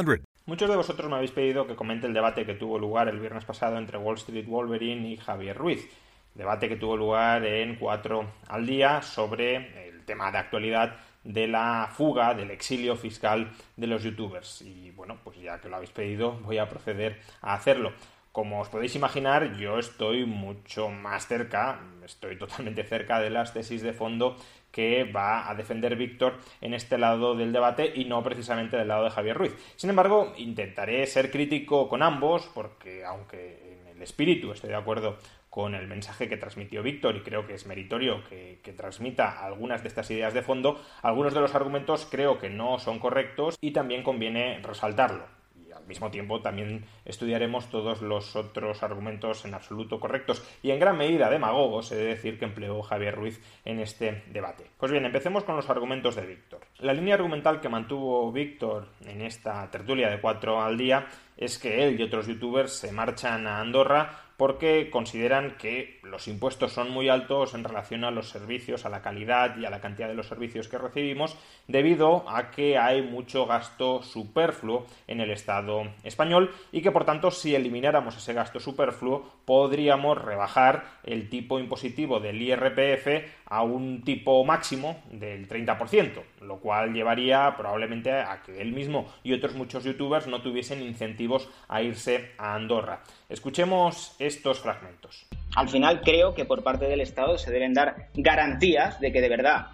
888 532 3500. Muchos de vosotros me habéis pedido que comente el debate que tuvo lugar el viernes pasado entre Wall Street Wolverine y Javier Ruiz. Debate que tuvo lugar en 4 al día sobre el tema de actualidad de la fuga, del exilio fiscal de los youtubers. Y bueno, pues ya que lo habéis pedido, voy a proceder a hacerlo. Como os podéis imaginar, yo estoy mucho más cerca, estoy totalmente cerca de las tesis de fondo que va a defender Víctor en este lado del debate y no precisamente del lado de Javier Ruiz. Sin embargo, intentaré ser crítico con ambos porque aunque en el espíritu estoy de acuerdo con el mensaje que transmitió Víctor y creo que es meritorio que, que, transmita algunas de estas ideas de fondo, algunos de los argumentos creo que no son correctos y también conviene resaltarlo al mismo tiempo también estudiaremos todos los otros argumentos en absoluto correctos y en gran medida demagogos, he de decir que empleó Javier Ruiz en este debate. Pues bien, empecemos con los argumentos de Víctor. La línea argumental que mantuvo Víctor en esta tertulia de cuatro al día es que él y otros youtubers se marchan a Andorra porque consideran que los impuestos son muy altos en relación a los servicios, a la calidad y a la cantidad de los servicios que recibimos, debido a que hay mucho gasto superfluo en el Estado español y que por tanto si elimináramos ese gasto superfluo podríamos rebajar el tipo impositivo del IRPF a un tipo máximo del 30%, lo cual llevaría probablemente a que él mismo y otros muchos youtubers no tuviesen incentivos a irse a Andorra. Escuchemos estos fragmentos. Al final creo que por parte del Estado se deben dar garantías de que de verdad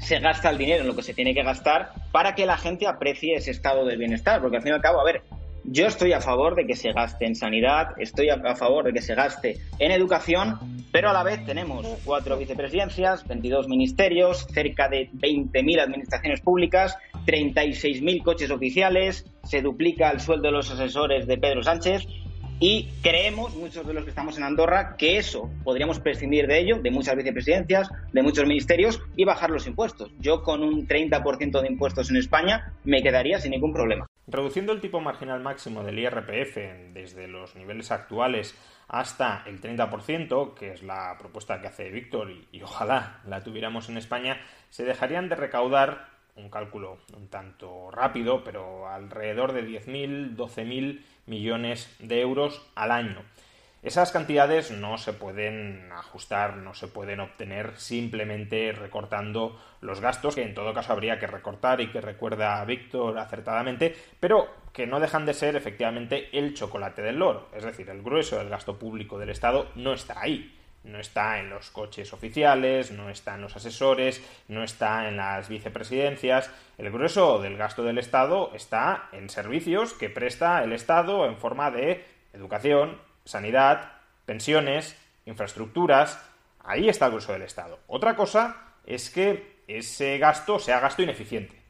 se gasta el dinero en lo que se tiene que gastar para que la gente aprecie ese estado del bienestar, porque al fin y al cabo, a ver, yo estoy a favor de que se gaste en sanidad, estoy a favor de que se gaste en educación, pero a la vez tenemos cuatro vicepresidencias, 22 ministerios, cerca de 20.000 administraciones públicas, 36.000 coches oficiales, se duplica el sueldo de los asesores de Pedro Sánchez y creemos, muchos de los que estamos en Andorra, que eso podríamos prescindir de ello, de muchas vicepresidencias, de muchos ministerios y bajar los impuestos. Yo con un 30% de impuestos en España me quedaría sin ningún problema. Reduciendo el tipo marginal máximo del IRPF desde los niveles actuales hasta el 30%, que es la propuesta que hace Víctor y, ojalá la tuviéramos en España, se dejarían de recaudar un cálculo un tanto rápido, pero alrededor de 10.000, 12.000 millones de euros al año. Esas cantidades no se pueden ajustar, no se pueden obtener simplemente recortando los gastos, que en todo caso habría que recortar y que recuerda Víctor acertadamente, pero que no dejan de ser efectivamente el chocolate del loro. Es decir, el grueso del gasto público del Estado no está ahí. No está en los coches oficiales, no está en los asesores, no está en las vicepresidencias. El grueso del gasto del Estado está en servicios que presta el Estado en forma de educación, sanidad, pensiones, infraestructuras. Ahí está el grueso del Estado. Otra cosa es que ese gasto sea gasto ineficiente.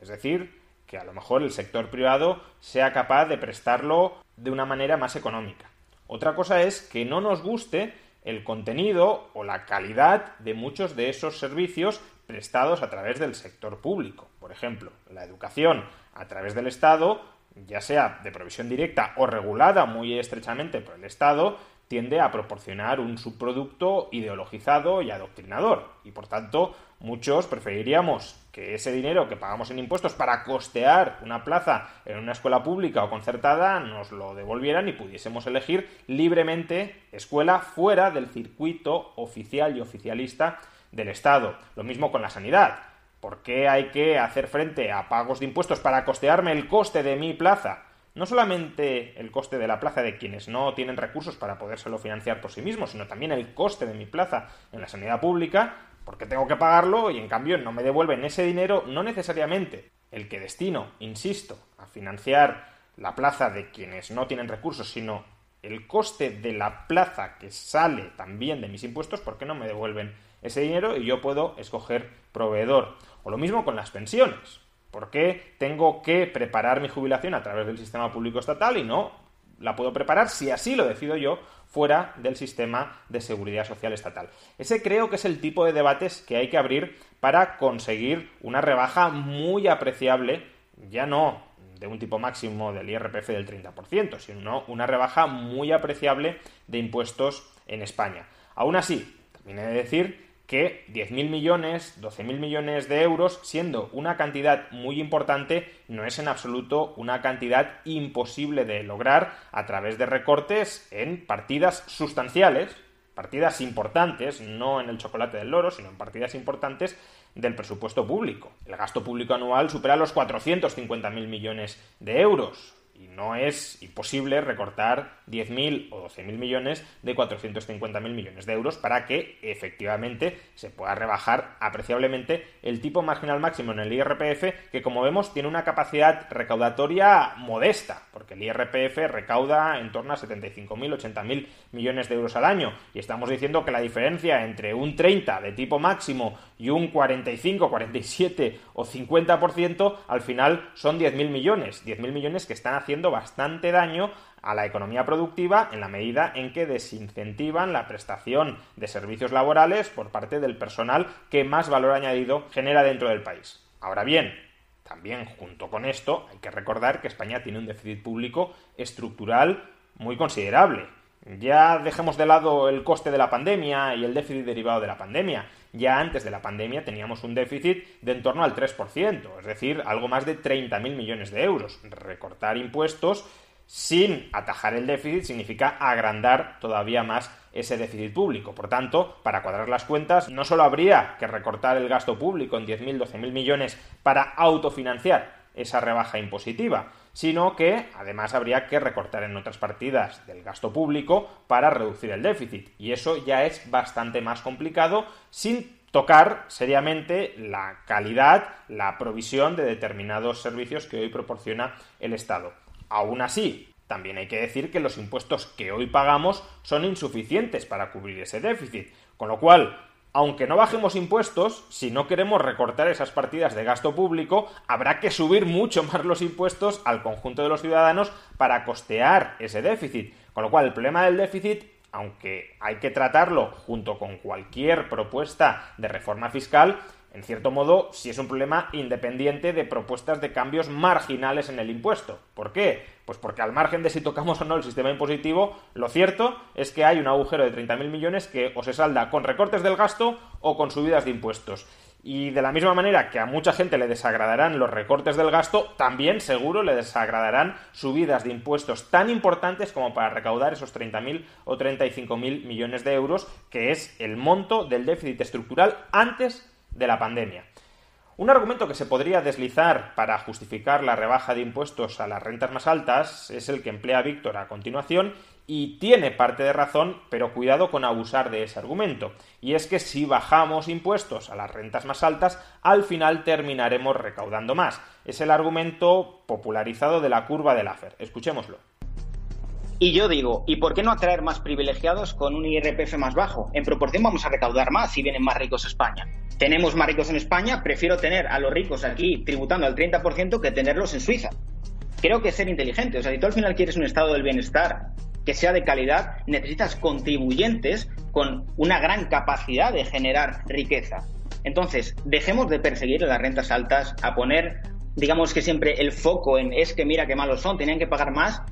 Es decir, que a lo mejor el sector privado sea capaz de prestarlo de una manera más económica. Otra cosa es que no nos guste el contenido o la calidad de muchos de esos servicios prestados a través del sector público. Por ejemplo, la educación a través del Estado, ya sea de provisión directa o regulada muy estrechamente por el Estado, tiende a proporcionar un subproducto ideologizado y adoctrinador. Y por tanto, muchos preferiríamos que ese dinero que pagamos en impuestos para costear una plaza en una escuela pública o concertada nos lo devolvieran y pudiésemos elegir libremente escuela fuera del circuito oficial y oficialista del Estado. Lo mismo con la sanidad. ¿Por qué hay que hacer frente a pagos de impuestos para costearme el coste de mi plaza? No solamente el coste de la plaza de quienes no tienen recursos para podérselo financiar por sí mismos, sino también el coste de mi plaza en la sanidad pública, porque tengo que pagarlo y en cambio no me devuelven ese dinero, no necesariamente el que destino, insisto, a financiar la plaza de quienes no tienen recursos, sino el coste de la plaza que sale también de mis impuestos, porque no me devuelven ese dinero y yo puedo escoger proveedor. O lo mismo con las pensiones. ¿Por qué tengo que preparar mi jubilación a través del sistema público estatal y no la puedo preparar, si así lo decido yo, fuera del sistema de seguridad social estatal? Ese creo que es el tipo de debates que hay que abrir para conseguir una rebaja muy apreciable, ya no de un tipo máximo del IRPF del 30%, sino una rebaja muy apreciable de impuestos en España. Aún así, también he de decir que 10.000 millones, 12.000 millones de euros, siendo una cantidad muy importante, no es en absoluto una cantidad imposible de lograr a través de recortes en partidas sustanciales, partidas importantes, no en el chocolate del loro, sino en partidas importantes del presupuesto público. El gasto público anual supera los 450.000 millones de euros y no es imposible recortar 10.000 o 12.000 millones de 450.000 millones de euros para que efectivamente se pueda rebajar apreciablemente el tipo marginal máximo en el IRPF, que como vemos tiene una capacidad recaudatoria modesta, el IRPF recauda en torno a 75.000, 80.000 millones de euros al año, y estamos diciendo que la diferencia entre un 30 de tipo máximo y un 45, 47 o 50% al final son 10.000 millones, 10.000 millones que están haciendo bastante daño a la economía productiva en la medida en que desincentivan la prestación de servicios laborales por parte del personal que más valor añadido genera dentro del país. Ahora bien, también junto con esto hay que recordar que España tiene un déficit público estructural muy considerable. Ya dejemos de lado el coste de la pandemia y el déficit derivado de la pandemia. Ya antes de la pandemia teníamos un déficit de en torno al 3%, es decir, algo más de 30.000 millones de euros. Recortar impuestos sin atajar el déficit significa agrandar todavía más ese déficit público. Por tanto, para cuadrar las cuentas, no solo habría que recortar el gasto público en 10.000, 12.000 millones para autofinanciar esa rebaja impositiva, sino que además habría que recortar en otras partidas del gasto público para reducir el déficit. Y eso ya es bastante más complicado sin tocar seriamente la calidad, la provisión de determinados servicios que hoy proporciona el Estado. Aún así, también hay que decir que los impuestos que hoy pagamos son insuficientes para cubrir ese déficit, con lo cual, aunque no bajemos impuestos, si no queremos recortar esas partidas de gasto público, habrá que subir mucho más los impuestos al conjunto de los ciudadanos para costear ese déficit. Con lo cual, el problema del déficit, aunque hay que tratarlo junto con cualquier propuesta de reforma fiscal, en cierto modo, si es un problema independiente de propuestas de cambios marginales en el impuesto. ¿Por qué? Pues porque al margen de si tocamos o no el sistema impositivo, lo cierto es que hay un agujero de 30.000 millones que o se salda con recortes del gasto o con subidas de impuestos. Y de la misma manera que a mucha gente le desagradarán los recortes del gasto, también seguro le desagradarán subidas de impuestos tan importantes como para recaudar esos 30.000 o 35.000 millones de euros, que es el monto del déficit estructural antes de la pandemia. Un argumento que se podría deslizar para justificar la rebaja de impuestos a las rentas más altas es el que emplea Víctor a continuación y tiene parte de razón, pero cuidado con abusar de ese argumento. Y es que si bajamos impuestos a las rentas más altas, al final terminaremos recaudando más. Es el argumento popularizado de la curva de Laffer. Escuchémoslo. Y yo digo, ¿y por qué no atraer más privilegiados con un IRPF más bajo? En proporción vamos a recaudar más si vienen más ricos a España. Tenemos más ricos en España, prefiero tener a los ricos aquí tributando al 30% que tenerlos en Suiza. Creo que es ser inteligente. O sea, si tú al final quieres un estado del bienestar que sea de calidad, necesitas contribuyentes con una gran capacidad de generar riqueza. Entonces, dejemos de perseguir las rentas altas, a poner, digamos que siempre el foco en es que mira qué malos son, tenían que pagar más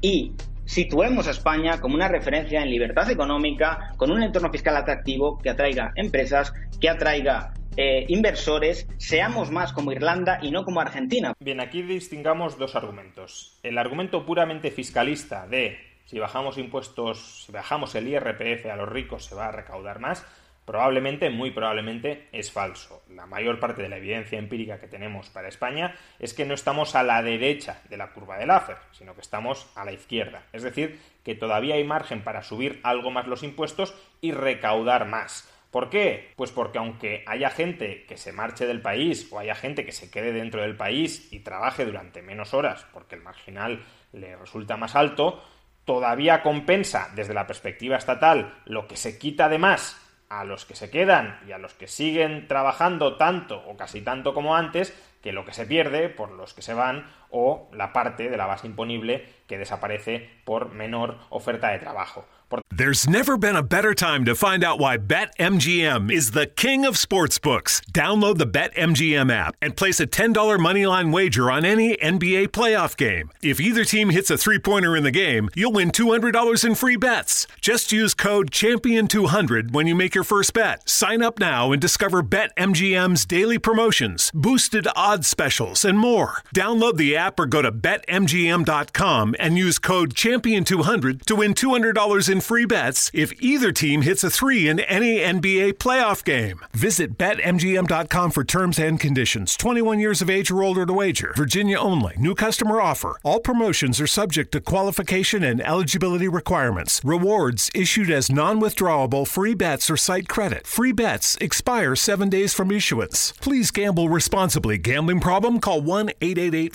y situemos a España como una referencia en libertad económica, con un entorno fiscal atractivo que atraiga empresas, que atraiga eh, inversores, seamos más como Irlanda y no como Argentina. Bien, aquí distingamos dos argumentos. El argumento puramente fiscalista de si bajamos impuestos, si bajamos el IRPF a los ricos se va a recaudar más, Probablemente, muy probablemente, es falso. La mayor parte de la evidencia empírica que tenemos para España es que no estamos a la derecha de la curva del Laffer, sino que estamos a la izquierda. Es decir, que todavía hay margen para subir algo más los impuestos y recaudar más. ¿Por qué? Pues porque aunque haya gente que se marche del país o haya gente que se quede dentro del país y trabaje durante menos horas porque el marginal le resulta más alto, todavía compensa desde la perspectiva estatal lo que se quita de más a los que se quedan y a los que siguen trabajando tanto o casi tanto como antes que lo que se pierde por los que se van o la parte de la base imponible que desaparece por menor oferta de trabajo. There's never been a better time to find out why BetMGM is the king of sportsbooks. Download the BetMGM app and place a $10 moneyline wager on any NBA playoff game. If either team hits a three pointer in the game, you'll win $200 in free bets. Just use code Champion200 when you make your first bet. Sign up now and discover BetMGM's daily promotions, boosted odds specials, and more. Download the app or go to BetMGM.com and use code Champion200 to win $200 in free bets if either team hits a three in any NBA playoff game. Visit BetMGM.com for terms and conditions. 21 years of age or older to wager. Virginia only. New customer offer. All promotions are subject to qualification and eligibility requirements. Rewards issued as non withdrawable free bets or site credit. Free bets expire seven days from issuance. Please gamble responsibly. Gambling problem? Call 1 888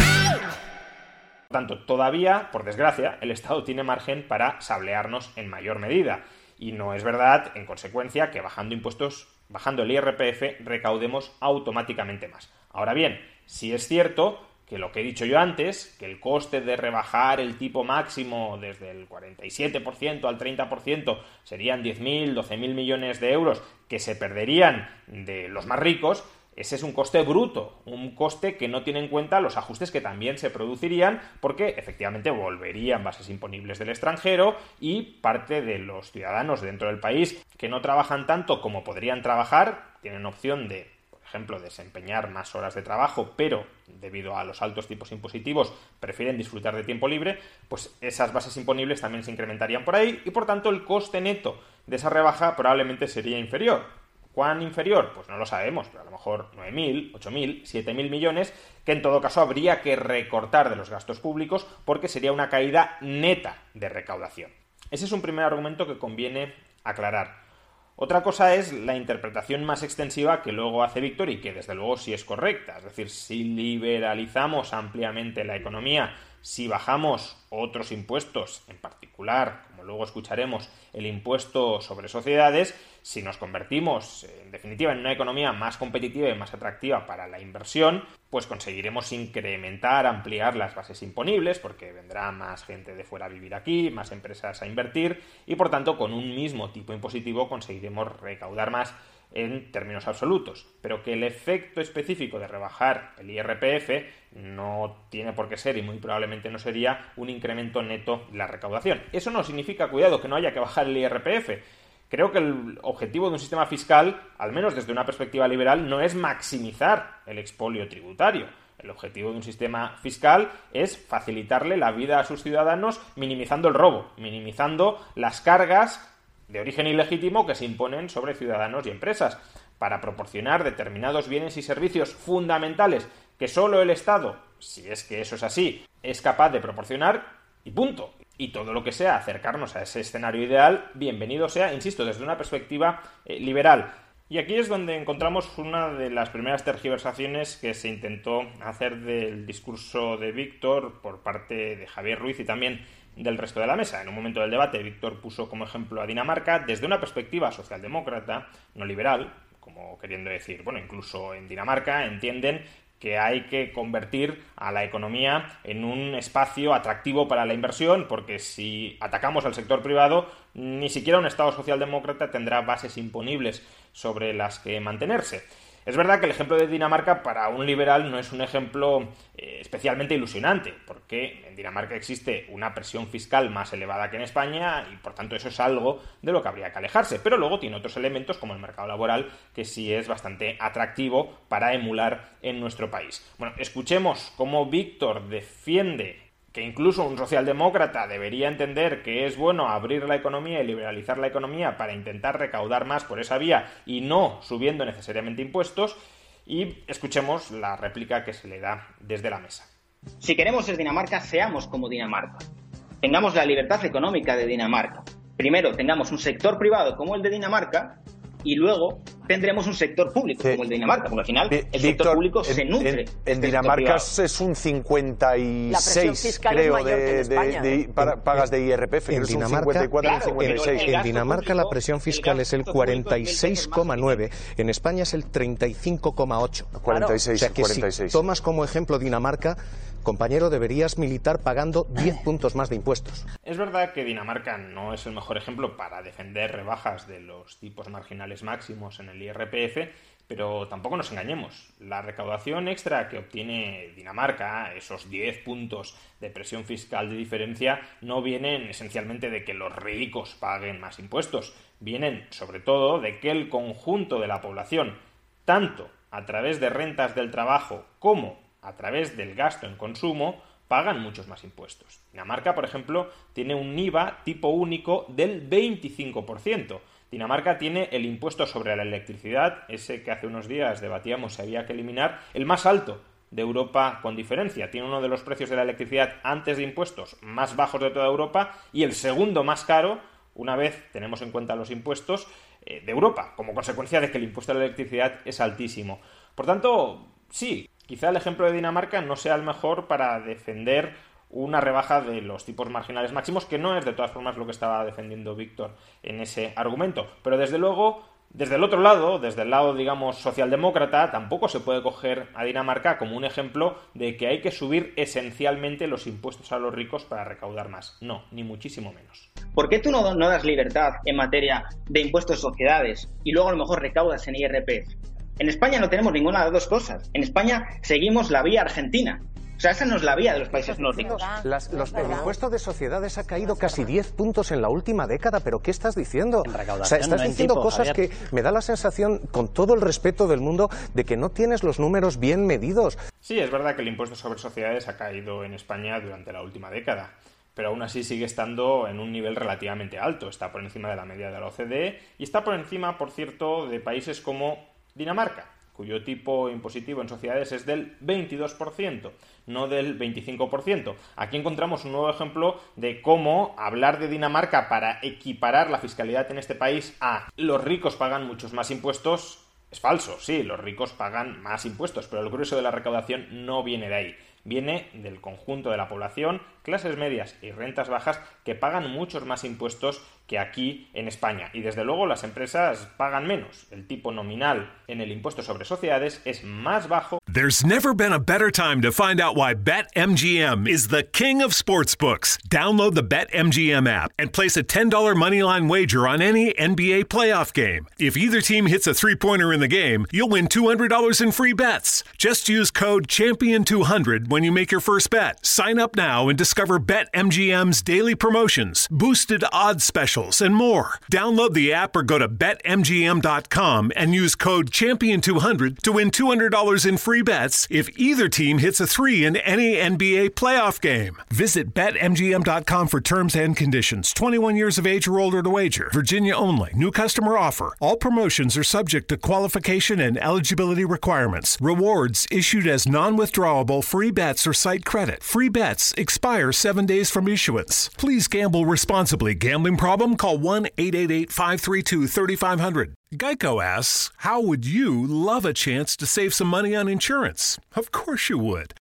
Tanto, todavía, por desgracia, el Estado tiene margen para sablearnos en mayor medida. Y no es verdad, en consecuencia, que bajando impuestos, bajando el IRPF, recaudemos automáticamente más. Ahora bien, si es cierto que lo que he dicho yo antes, que el coste de rebajar el tipo máximo desde el 47% al 30% serían 10.000, 12.000 millones de euros que se perderían de los más ricos, ese es un coste bruto, un coste que no tiene en cuenta los ajustes que también se producirían porque efectivamente volverían bases imponibles del extranjero y parte de los ciudadanos dentro del país que no trabajan tanto como podrían trabajar, tienen opción de, por ejemplo, desempeñar más horas de trabajo, pero debido a los altos tipos impositivos prefieren disfrutar de tiempo libre, pues esas bases imponibles también se incrementarían por ahí y por tanto el coste neto de esa rebaja probablemente sería inferior. ¿Cuán inferior? Pues no lo sabemos, pero a lo mejor 9.000, 8.000, 7.000 millones, que en todo caso habría que recortar de los gastos públicos porque sería una caída neta de recaudación. Ese es un primer argumento que conviene aclarar. Otra cosa es la interpretación más extensiva que luego hace Víctor y que desde luego sí es correcta. Es decir, si liberalizamos ampliamente la economía, si bajamos otros impuestos, en particular como luego escucharemos, el impuesto sobre sociedades, si nos convertimos, en definitiva, en una economía más competitiva y más atractiva para la inversión, pues conseguiremos incrementar, ampliar las bases imponibles, porque vendrá más gente de fuera a vivir aquí, más empresas a invertir, y por tanto, con un mismo tipo impositivo conseguiremos recaudar más en términos absolutos, pero que el efecto específico de rebajar el IRPF no tiene por qué ser y muy probablemente no sería un incremento neto de la recaudación. Eso no significa, cuidado, que no haya que bajar el IRPF. Creo que el objetivo de un sistema fiscal, al menos desde una perspectiva liberal, no es maximizar el expolio tributario. El objetivo de un sistema fiscal es facilitarle la vida a sus ciudadanos minimizando el robo, minimizando las cargas de origen ilegítimo que se imponen sobre ciudadanos y empresas para proporcionar determinados bienes y servicios fundamentales que solo el Estado, si es que eso es así, es capaz de proporcionar y punto. Y todo lo que sea acercarnos a ese escenario ideal, bienvenido sea, insisto, desde una perspectiva eh, liberal. Y aquí es donde encontramos una de las primeras tergiversaciones que se intentó hacer del discurso de Víctor por parte de Javier Ruiz y también del resto de la mesa. En un momento del debate, Víctor puso como ejemplo a Dinamarca desde una perspectiva socialdemócrata, no liberal, como queriendo decir, bueno, incluso en Dinamarca entienden que hay que convertir a la economía en un espacio atractivo para la inversión, porque si atacamos al sector privado, ni siquiera un Estado socialdemócrata tendrá bases imponibles sobre las que mantenerse. Es verdad que el ejemplo de Dinamarca para un liberal no es un ejemplo eh, especialmente ilusionante, porque en Dinamarca existe una presión fiscal más elevada que en España y por tanto eso es algo de lo que habría que alejarse. Pero luego tiene otros elementos como el mercado laboral que sí es bastante atractivo para emular en nuestro país. Bueno, escuchemos cómo Víctor defiende que incluso un socialdemócrata debería entender que es bueno abrir la economía y liberalizar la economía para intentar recaudar más por esa vía y no subiendo necesariamente impuestos, y escuchemos la réplica que se le da desde la mesa. Si queremos ser Dinamarca, seamos como Dinamarca. Tengamos la libertad económica de Dinamarca. Primero, tengamos un sector privado como el de Dinamarca y luego tendremos un sector público como el de Dinamarca, porque al final el sector público se nutre. En, Dinamarca es un 56, creo, de, de, pagas de IRPF. En Dinamarca, en Dinamarca la presión fiscal es el 46,9, en España es el 35,8. 46, o sea Si tomas como ejemplo Dinamarca, compañero, deberías militar pagando 10 puntos más de impuestos. Es verdad que Dinamarca no es el mejor ejemplo para defender rebajas de los tipos marginales máximos en el IRPF, pero tampoco nos engañemos. La recaudación extra que obtiene Dinamarca, esos 10 puntos de presión fiscal de diferencia, no vienen esencialmente de que los ricos paguen más impuestos, vienen sobre todo de que el conjunto de la población, tanto a través de rentas del trabajo como a través del gasto en consumo, pagan muchos más impuestos. Dinamarca, por ejemplo, tiene un IVA tipo único del 25%. Dinamarca tiene el impuesto sobre la electricidad, ese que hace unos días debatíamos si había que eliminar, el más alto de Europa con diferencia. Tiene uno de los precios de la electricidad antes de impuestos más bajos de toda Europa y el segundo más caro, una vez tenemos en cuenta los impuestos, eh, de Europa, como consecuencia de que el impuesto de la electricidad es altísimo. Por tanto, sí, quizá el ejemplo de Dinamarca no sea el mejor para defender una rebaja de los tipos marginales máximos, que no es de todas formas lo que estaba defendiendo Víctor en ese argumento. Pero desde luego, desde el otro lado, desde el lado, digamos, socialdemócrata, tampoco se puede coger a Dinamarca como un ejemplo de que hay que subir esencialmente los impuestos a los ricos para recaudar más. No, ni muchísimo menos. ¿Por qué tú no, das libertad en materia de impuestos de sociedades y luego a lo mejor recaudas en IRPF? En España no tenemos ninguna de las dos cosas. En España seguimos la vía argentina. O sea, esa no es la vía de los países nórdicos. los, el impuesto de sociedades ha caído casi 10 puntos en la última década, pero ¿qué estás diciendo? O sea, estás diciendo cosas que me da la sensación, con todo el respeto del mundo, de que no tienes los números bien medidos. Sí, es verdad que el impuesto sobre sociedades ha caído en España durante la última década pero aún así sigue estando en un nivel relativamente alto. Está por encima de la media de la OCDE y está por encima, por cierto, de países como Dinamarca, cuyo tipo impositivo en sociedades es del 22%, no del 25%. Aquí encontramos un nuevo ejemplo de cómo hablar de Dinamarca para equiparar la fiscalidad en este país a los ricos pagan muchos más impuestos es falso. Sí, los ricos pagan más impuestos, pero el grueso de la recaudación no viene de ahí. Viene del conjunto de la población clases medias y rentas bajas que pagan muchos más impuestos que aquí en España. Y desde luego las empresas pagan menos. El tipo nominal en el impuesto sobre sociedades es más bajo. There's never been a better time to find out why BetMGM is the king of sportsbooks. Download the BetMGM app and place a $10 moneyline wager on any NBA playoff game. If either team hits a three-pointer in the game, you'll win $200 in free bets. Just use code CHAMPION200 when you make your first bet. Sign up now and discover BetMGM's daily promotions, boosted odds specials and more. Download the app or go to betmgm.com and use code Champion200 to win $200 in free bets if either team hits a three in any NBA playoff game. Visit betmgm.com for terms and conditions. 21 years of age or older to wager. Virginia only. New customer offer. All promotions are subject to qualification and eligibility requirements. Rewards issued as non withdrawable free bets or site credit. Free bets expire seven days from issuance. Please gamble responsibly. Gambling problem? call 1 888 532 3500. Geico asks, How would you love a chance to save some money on insurance? Of course you would.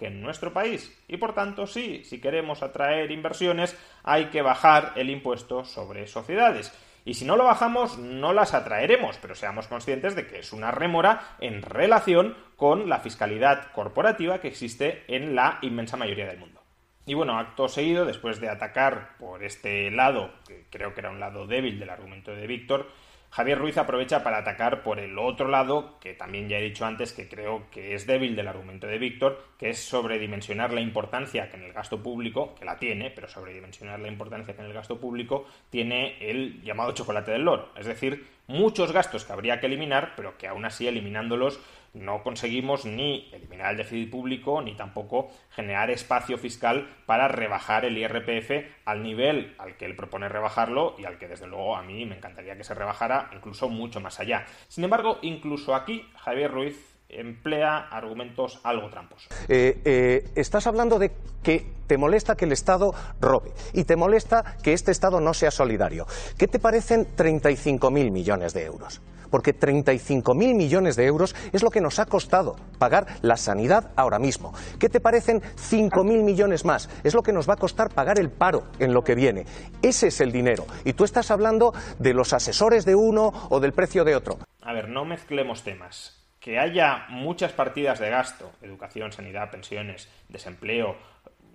Que en nuestro país. Y por tanto, sí, si queremos atraer inversiones, hay que bajar el impuesto sobre sociedades. Y si no lo bajamos, no las atraeremos, pero seamos conscientes de que es una rémora en relación con la fiscalidad corporativa que existe en la inmensa mayoría del mundo. Y bueno, acto seguido, después de atacar por este lado, que creo que era un lado débil del argumento de Víctor, Javier Ruiz aprovecha para atacar por el otro lado, que también ya he dicho antes que creo que es débil del argumento de Víctor, que es sobredimensionar la importancia que en el gasto público, que la tiene, pero sobredimensionar la importancia que en el gasto público tiene el llamado chocolate del loro. Es decir, muchos gastos que habría que eliminar, pero que aún así eliminándolos no conseguimos ni eliminar el déficit público ni tampoco generar espacio fiscal para rebajar el IRPF al nivel al que él propone rebajarlo y al que desde luego a mí me encantaría que se rebajara incluso mucho más allá. Sin embargo, incluso aquí Javier Ruiz emplea argumentos algo trampos. Eh, eh, estás hablando de que te molesta que el Estado robe y te molesta que este Estado no sea solidario. ¿Qué te parecen 35.000 millones de euros? Porque 35.000 millones de euros es lo que nos ha costado pagar la sanidad ahora mismo. ¿Qué te parecen 5.000 millones más? Es lo que nos va a costar pagar el paro en lo que viene. Ese es el dinero. Y tú estás hablando de los asesores de uno o del precio de otro. A ver, no mezclemos temas que haya muchas partidas de gasto, educación, sanidad, pensiones, desempleo,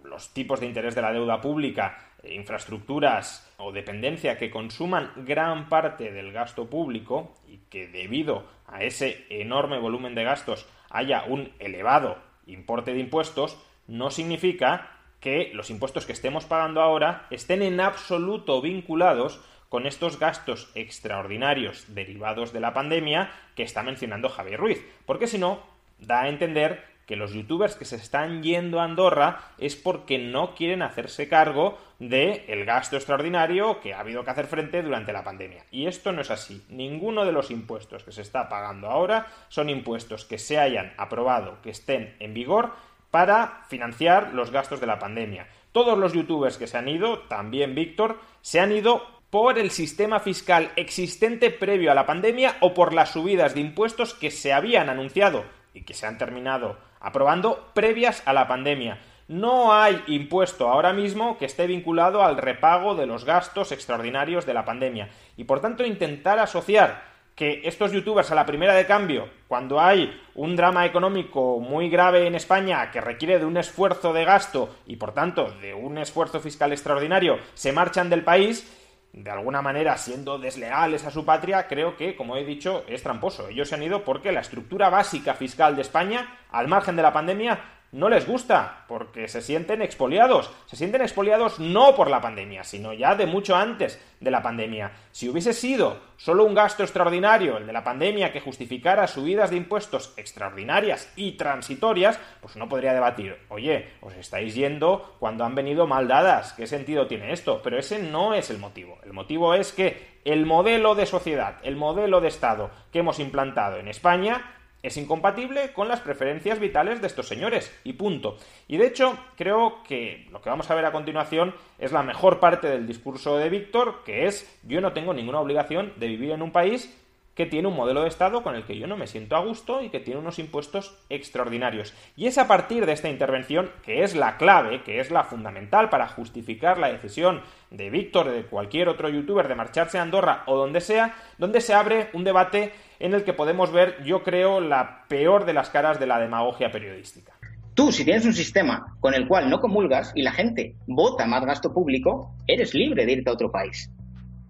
los tipos de interés de la deuda pública, infraestructuras o dependencia que consuman gran parte del gasto público y que debido a ese enorme volumen de gastos haya un elevado importe de impuestos, no significa que los impuestos que estemos pagando ahora estén en absoluto vinculados con estos gastos extraordinarios derivados de la pandemia que está mencionando Javier Ruiz, porque si no, da a entender que los youtubers que se están yendo a Andorra es porque no quieren hacerse cargo del el gasto extraordinario que ha habido que hacer frente durante la pandemia. Y esto no es así. Ninguno de los impuestos que se está pagando ahora son impuestos que se hayan aprobado, que estén en vigor para financiar los gastos de la pandemia. Todos los youtubers que se han ido, también Víctor, se han ido por el sistema fiscal existente previo a la pandemia o por las subidas de impuestos que se habían anunciado y que se han terminado aprobando previas a la pandemia. No hay impuesto ahora mismo que esté vinculado al repago de los gastos extraordinarios de la pandemia. Y por tanto intentar asociar que estos youtubers a la primera de cambio, cuando hay un drama económico muy grave en España que requiere de un esfuerzo de gasto y por tanto de un esfuerzo fiscal extraordinario, se marchan del país, de alguna manera siendo desleales a su patria, creo que, como he dicho, es tramposo. Ellos se han ido porque la estructura básica fiscal de España, al margen de la pandemia, no les gusta, porque se sienten expoliados. Se sienten expoliados no por la pandemia, sino ya de mucho antes de la pandemia. Si hubiese sido solo un gasto extraordinario, el de la pandemia, que justificara subidas de impuestos extraordinarias y transitorias, pues no podría debatir, oye, os estáis yendo cuando han venido mal dadas, ¿qué sentido tiene esto? Pero ese no es el motivo. El motivo es que el modelo de sociedad, el modelo de Estado que hemos implantado en España, es incompatible con las preferencias vitales de estos señores, y punto. Y de hecho, creo que lo que vamos a ver a continuación es la mejor parte del discurso de Víctor, que es yo no tengo ninguna obligación de vivir en un país que tiene un modelo de Estado con el que yo no me siento a gusto y que tiene unos impuestos extraordinarios. Y es a partir de esta intervención, que es la clave, que es la fundamental para justificar la decisión de Víctor, de cualquier otro youtuber, de marcharse a Andorra o donde sea, donde se abre un debate en el que podemos ver, yo creo, la peor de las caras de la demagogia periodística. Tú, si tienes un sistema con el cual no comulgas y la gente vota más gasto público, eres libre de irte a otro país.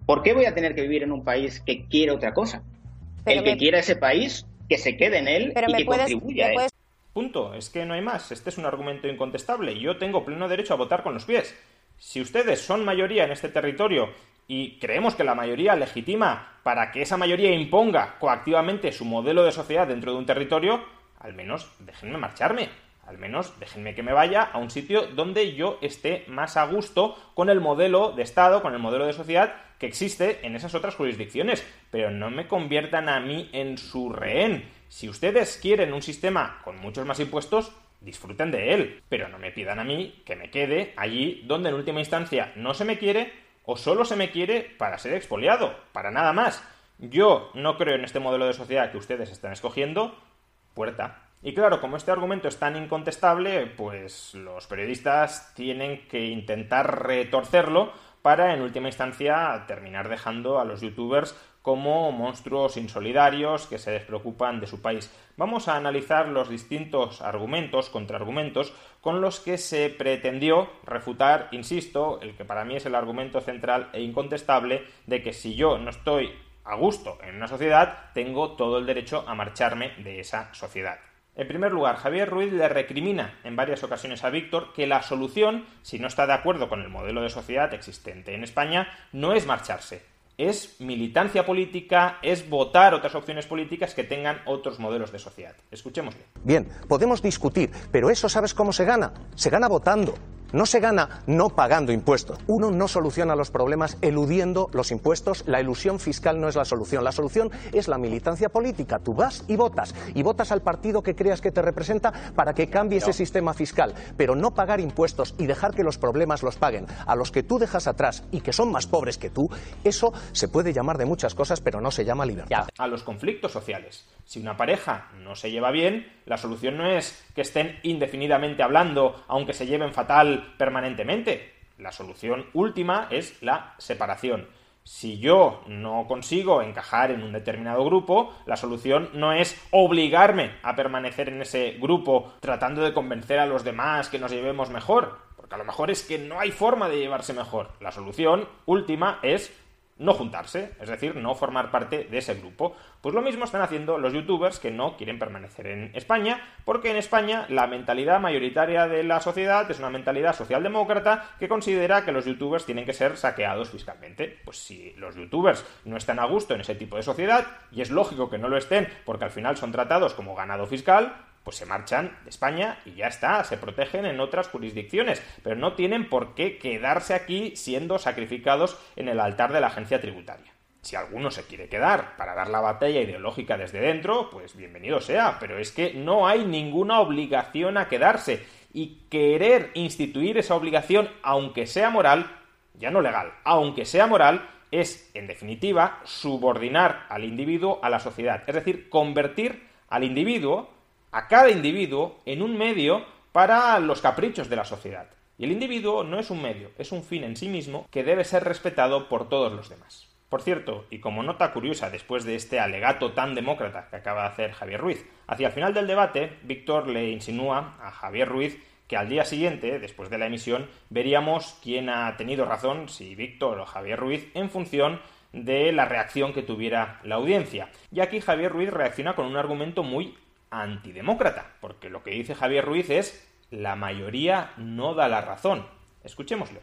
¿Por qué voy a tener que vivir en un país que quiere otra cosa? El que quiera ese país, que se quede en él y que contribuya a él. Punto. Es que no hay más. Este es un argumento incontestable. Yo tengo pleno derecho a votar con los pies. Si ustedes son mayoría en este territorio y creemos que la mayoría legitima para que esa mayoría imponga coactivamente su modelo de sociedad dentro de un territorio, al menos déjenme marcharme. Al menos déjenme que me vaya a un sitio donde yo esté más a gusto con el modelo de Estado, con el modelo de sociedad que existe en esas otras jurisdicciones, pero no me conviertan a mí en su rehén. Si ustedes quieren un sistema con muchos más impuestos, disfruten de él, pero no me pidan a mí que me quede allí donde en última instancia no se me quiere o solo se me quiere para ser expoliado, para nada más. Yo no creo en este modelo de sociedad que ustedes están escogiendo, puerta. Y claro, como este argumento es tan incontestable, pues los periodistas tienen que intentar retorcerlo para en última instancia terminar dejando a los youtubers como monstruos insolidarios que se despreocupan de su país. Vamos a analizar los distintos argumentos, contraargumentos, con los que se pretendió refutar, insisto, el que para mí es el argumento central e incontestable de que si yo no estoy a gusto en una sociedad, tengo todo el derecho a marcharme de esa sociedad. En primer lugar, Javier Ruiz le recrimina en varias ocasiones a Víctor que la solución, si no está de acuerdo con el modelo de sociedad existente en España, no es marcharse, es militancia política, es votar otras opciones políticas que tengan otros modelos de sociedad. Escuchémosle. Bien, podemos discutir, pero eso ¿sabes cómo se gana? Se gana votando. No se gana no pagando impuestos. Uno no soluciona los problemas eludiendo los impuestos. La ilusión fiscal no es la solución. La solución es la militancia política. Tú vas y votas. Y votas al partido que creas que te representa para que cambie ese sistema fiscal. Pero no pagar impuestos y dejar que los problemas los paguen a los que tú dejas atrás y que son más pobres que tú, eso se puede llamar de muchas cosas, pero no se llama libertad. A los conflictos sociales. Si una pareja no se lleva bien, la solución no es que estén indefinidamente hablando, aunque se lleven fatal permanentemente. La solución última es la separación. Si yo no consigo encajar en un determinado grupo, la solución no es obligarme a permanecer en ese grupo tratando de convencer a los demás que nos llevemos mejor, porque a lo mejor es que no hay forma de llevarse mejor. La solución última es no juntarse, es decir, no formar parte de ese grupo. Pues lo mismo están haciendo los youtubers que no quieren permanecer en España, porque en España la mentalidad mayoritaria de la sociedad es una mentalidad socialdemócrata que considera que los youtubers tienen que ser saqueados fiscalmente. Pues si los youtubers no están a gusto en ese tipo de sociedad, y es lógico que no lo estén porque al final son tratados como ganado fiscal, pues se marchan de España y ya está, se protegen en otras jurisdicciones, pero no tienen por qué quedarse aquí siendo sacrificados en el altar de la agencia tributaria. Si alguno se quiere quedar para dar la batalla ideológica desde dentro, pues bienvenido sea, pero es que no hay ninguna obligación a quedarse y querer instituir esa obligación, aunque sea moral, ya no legal, aunque sea moral, es, en definitiva, subordinar al individuo a la sociedad, es decir, convertir al individuo a cada individuo en un medio para los caprichos de la sociedad. Y el individuo no es un medio, es un fin en sí mismo que debe ser respetado por todos los demás. Por cierto, y como nota curiosa después de este alegato tan demócrata que acaba de hacer Javier Ruiz, hacia el final del debate, Víctor le insinúa a Javier Ruiz que al día siguiente, después de la emisión, veríamos quién ha tenido razón, si Víctor o Javier Ruiz, en función de la reacción que tuviera la audiencia. Y aquí Javier Ruiz reacciona con un argumento muy antidemócrata, porque lo que dice Javier Ruiz es la mayoría no da la razón. Escuchémosle.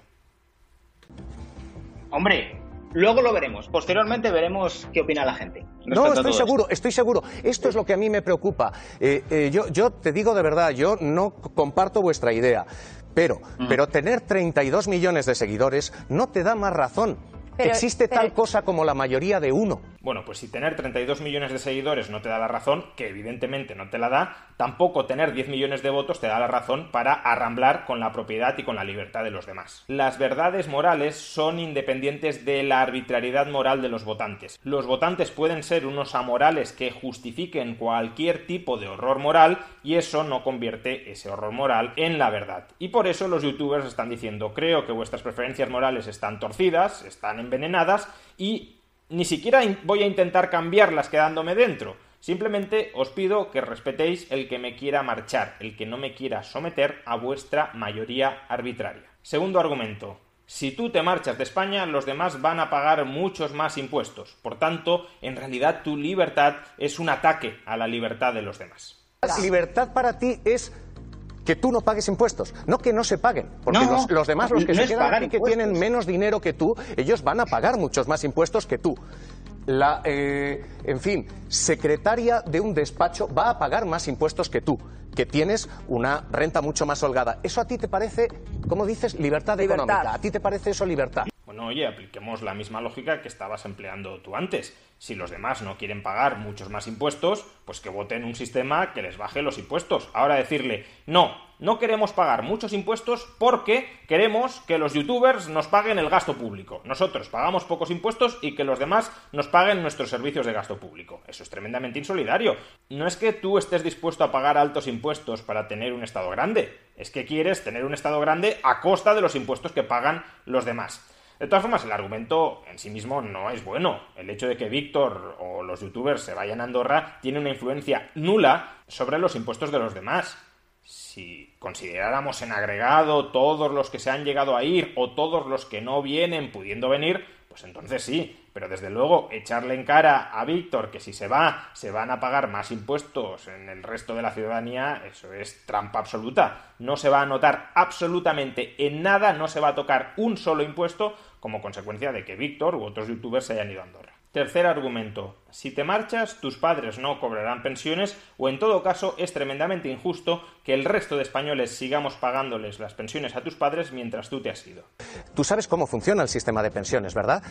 Hombre, Luego lo veremos. Posteriormente veremos qué opina la gente. No, estoy seguro, estoy seguro. Esto es lo que a mí me preocupa. Eh, eh, yo, yo te digo de verdad, yo no comparto vuestra idea. Pero, mm. pero tener 32 millones de seguidores no te da más razón. Existe tal cosa como la mayoría de uno. Bueno, pues si tener 32 millones de seguidores no te da la razón, que evidentemente no te la da, tampoco tener 10 millones de votos te da la razón para arramblar con la propiedad y con la libertad de los demás. Las verdades morales son independientes de la arbitrariedad moral de los votantes. Los votantes pueden ser unos amorales que justifiquen cualquier tipo de horror moral y eso no convierte ese horror moral en la verdad. Y por eso los youtubers están diciendo creo que vuestras preferencias morales están torcidas, están envenenadas y ni siquiera voy a intentar cambiarlas quedándome dentro. Simplemente os pido que respetéis el que me quiera marchar, el que no me quiera someter a vuestra mayoría arbitraria. Segundo argumento. Si tú te marchas de España, los demás van a pagar muchos más impuestos. Por tanto, en realidad tu libertad es un ataque a la libertad de los demás. La libertad para ti es que tú no pagues impuestos, no que no se paguen, porque los, demás, los que se quedan aquí, que tienen menos dinero que tú, ellos van a pagar muchos más impuestos que tú. La, eh, en fin, secretaria de un despacho va a pagar más impuestos que tú, que tienes una renta mucho más holgada. ¿Eso a ti te parece, como dices, libertad, libertad. económica? ¿A ti te parece eso libertad? Bueno, oye, apliquemos la misma lógica que estabas empleando tú antes. Si los demás no quieren pagar muchos más impuestos, pues que voten un sistema que les baje los impuestos. Ahora decirle, no, no queremos pagar muchos impuestos porque queremos que los youtubers nos paguen el gasto público. Nosotros pagamos pocos impuestos y que los demás nos paguen nuestros servicios de gasto público. Eso es tremendamente insolidario. No es que tú estés dispuesto a pagar altos impuestos para tener un Estado grande, es que quieres tener un Estado grande a costa de los impuestos que pagan los demás. De todas formas, el argumento en sí mismo no es bueno. El hecho de que Víctor o los youtubers se vayan a Andorra tiene una influencia nula sobre los impuestos de los demás. Si consideráramos en agregado todos los que se han llegado a ir o todos los que no vienen pudiendo venir, pues entonces sí, pero desde luego echarle en cara a Víctor que si se va se van a pagar más impuestos en el resto de la ciudadanía, eso es trampa absoluta. No se va a notar absolutamente en nada, no se va a tocar un solo impuesto como consecuencia de que Víctor u otros youtubers se hayan ido a Andorra. Tercer argumento. Si te marchas, tus padres no cobrarán pensiones o en todo caso es tremendamente injusto que el resto de españoles sigamos pagándoles las pensiones a tus padres mientras tú te has ido. Tú sabes cómo funciona el sistema de pensiones, ¿verdad?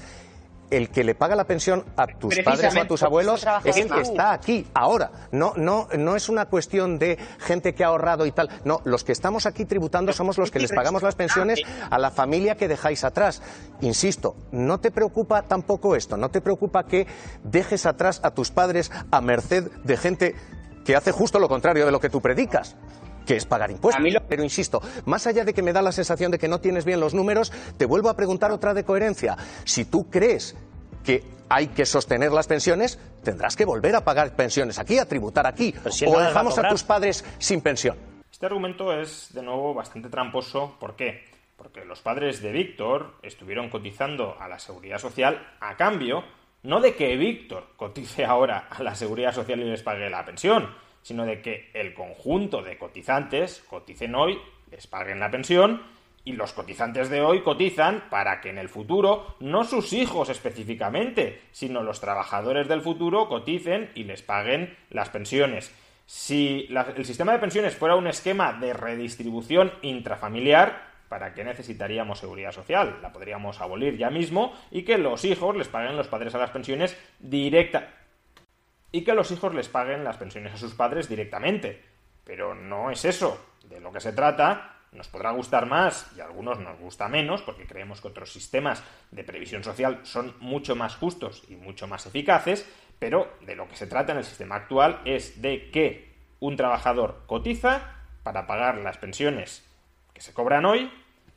El que le paga la pensión a tus padres o a tus abuelos es el que está aquí, ahora. No, no, no es una cuestión de gente que ha ahorrado y tal. No, los que estamos aquí tributando somos los que les pagamos las pensiones a la familia que dejáis atrás. Insisto, no te preocupa tampoco esto, no te preocupa que dejes atrás a tus padres a merced de gente que hace justo lo contrario de lo que tú predicas que es pagar impuestos. Pero insisto, más allá de que me da la sensación de que no tienes bien los números, te vuelvo a preguntar otra de coherencia. Si tú crees que hay que sostener las pensiones, tendrás que volver a pagar pensiones aquí, a tributar aquí, o dejamos a, tus padres sin pensión. Este argumento es, de nuevo, bastante tramposo. ¿Por qué? Porque los padres de Víctor estuvieron cotizando a la seguridad social a cambio, no de que Víctor cotice ahora a la seguridad social y les pague la pensión, sino de que el conjunto de cotizantes coticen hoy, les paguen la pensión y los cotizantes de hoy cotizan para que en el futuro, no sus hijos específicamente, sino los trabajadores del futuro coticen y les paguen las pensiones. Si el sistema de pensiones fuera un esquema de redistribución intrafamiliar, ¿para qué necesitaríamos seguridad social? La podríamos abolir ya mismo y que los hijos les paguen los padres a las pensiones directa y que los hijos les paguen las pensiones a sus padres directamente. Pero no es eso. De lo que se trata, nos podrá gustar más y a algunos nos gusta menos, porque creemos que otros sistemas de previsión social son mucho más justos y mucho más eficaces, pero de lo que se trata en el sistema actual es de que un trabajador cotiza para pagar las pensiones que se cobran hoy